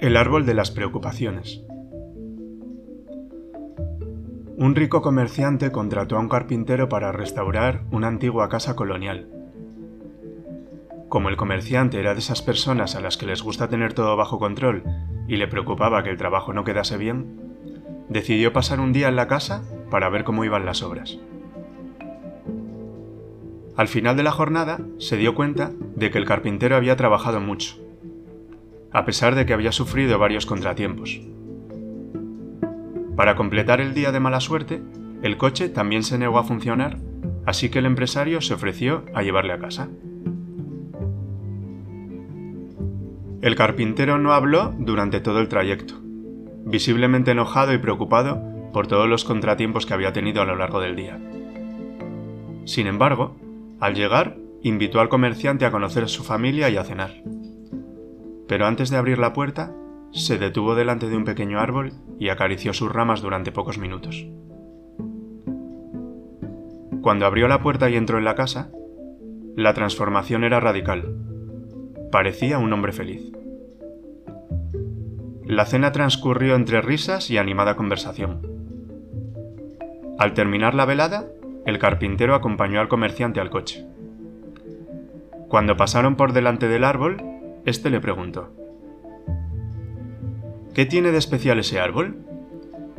El árbol de las preocupaciones. Un rico comerciante contrató a un carpintero para restaurar una antigua casa colonial. Como el comerciante era de esas personas a las que les gusta tener todo bajo control y le preocupaba que el trabajo no quedase bien, decidió pasar un día en la casa para ver cómo iban las obras. Al final de la jornada se dio cuenta de que el carpintero había trabajado mucho a pesar de que había sufrido varios contratiempos. Para completar el día de mala suerte, el coche también se negó a funcionar, así que el empresario se ofreció a llevarle a casa. El carpintero no habló durante todo el trayecto, visiblemente enojado y preocupado por todos los contratiempos que había tenido a lo largo del día. Sin embargo, al llegar, invitó al comerciante a conocer a su familia y a cenar pero antes de abrir la puerta, se detuvo delante de un pequeño árbol y acarició sus ramas durante pocos minutos. Cuando abrió la puerta y entró en la casa, la transformación era radical. Parecía un hombre feliz. La cena transcurrió entre risas y animada conversación. Al terminar la velada, el carpintero acompañó al comerciante al coche. Cuando pasaron por delante del árbol, este le preguntó. ¿Qué tiene de especial ese árbol?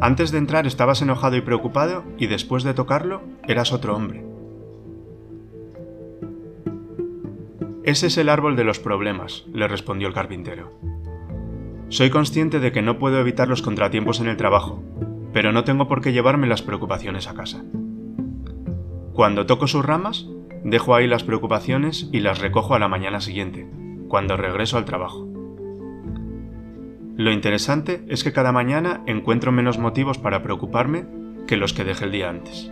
Antes de entrar estabas enojado y preocupado y después de tocarlo eras otro hombre. Ese es el árbol de los problemas, le respondió el carpintero. Soy consciente de que no puedo evitar los contratiempos en el trabajo, pero no tengo por qué llevarme las preocupaciones a casa. Cuando toco sus ramas, dejo ahí las preocupaciones y las recojo a la mañana siguiente, cuando regreso al trabajo. Lo interesante es que cada mañana encuentro menos motivos para preocuparme que los que dejé el día antes.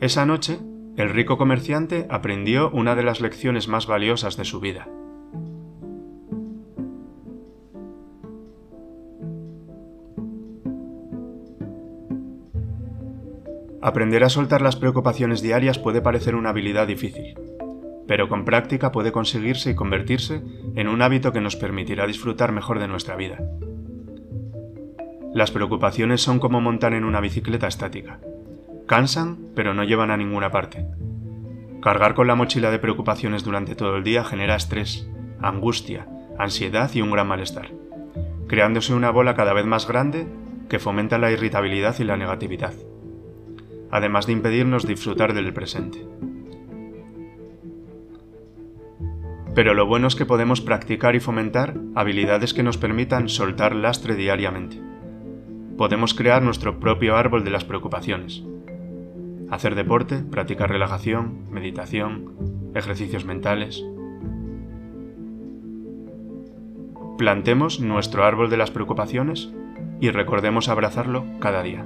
Esa noche, el rico comerciante aprendió una de las lecciones más valiosas de su vida. Aprender a soltar las preocupaciones diarias puede parecer una habilidad difícil, pero con práctica puede conseguirse y convertirse en un hábito que nos permitirá disfrutar mejor de nuestra vida. Las preocupaciones son como montar en una bicicleta estática. Cansan, pero no llevan a ninguna parte. Cargar con la mochila de preocupaciones durante todo el día genera estrés, angustia, ansiedad y un gran malestar, creándose una bola cada vez más grande que fomenta la irritabilidad y la negatividad, además de impedirnos disfrutar del presente. Pero lo bueno es que podemos practicar y fomentar habilidades que nos permitan soltar lastre diariamente. Podemos crear nuestro propio árbol de las preocupaciones. Hacer deporte, practicar relajación, meditación, ejercicios mentales. Plantemos nuestro árbol de las preocupaciones y recordemos abrazarlo cada día.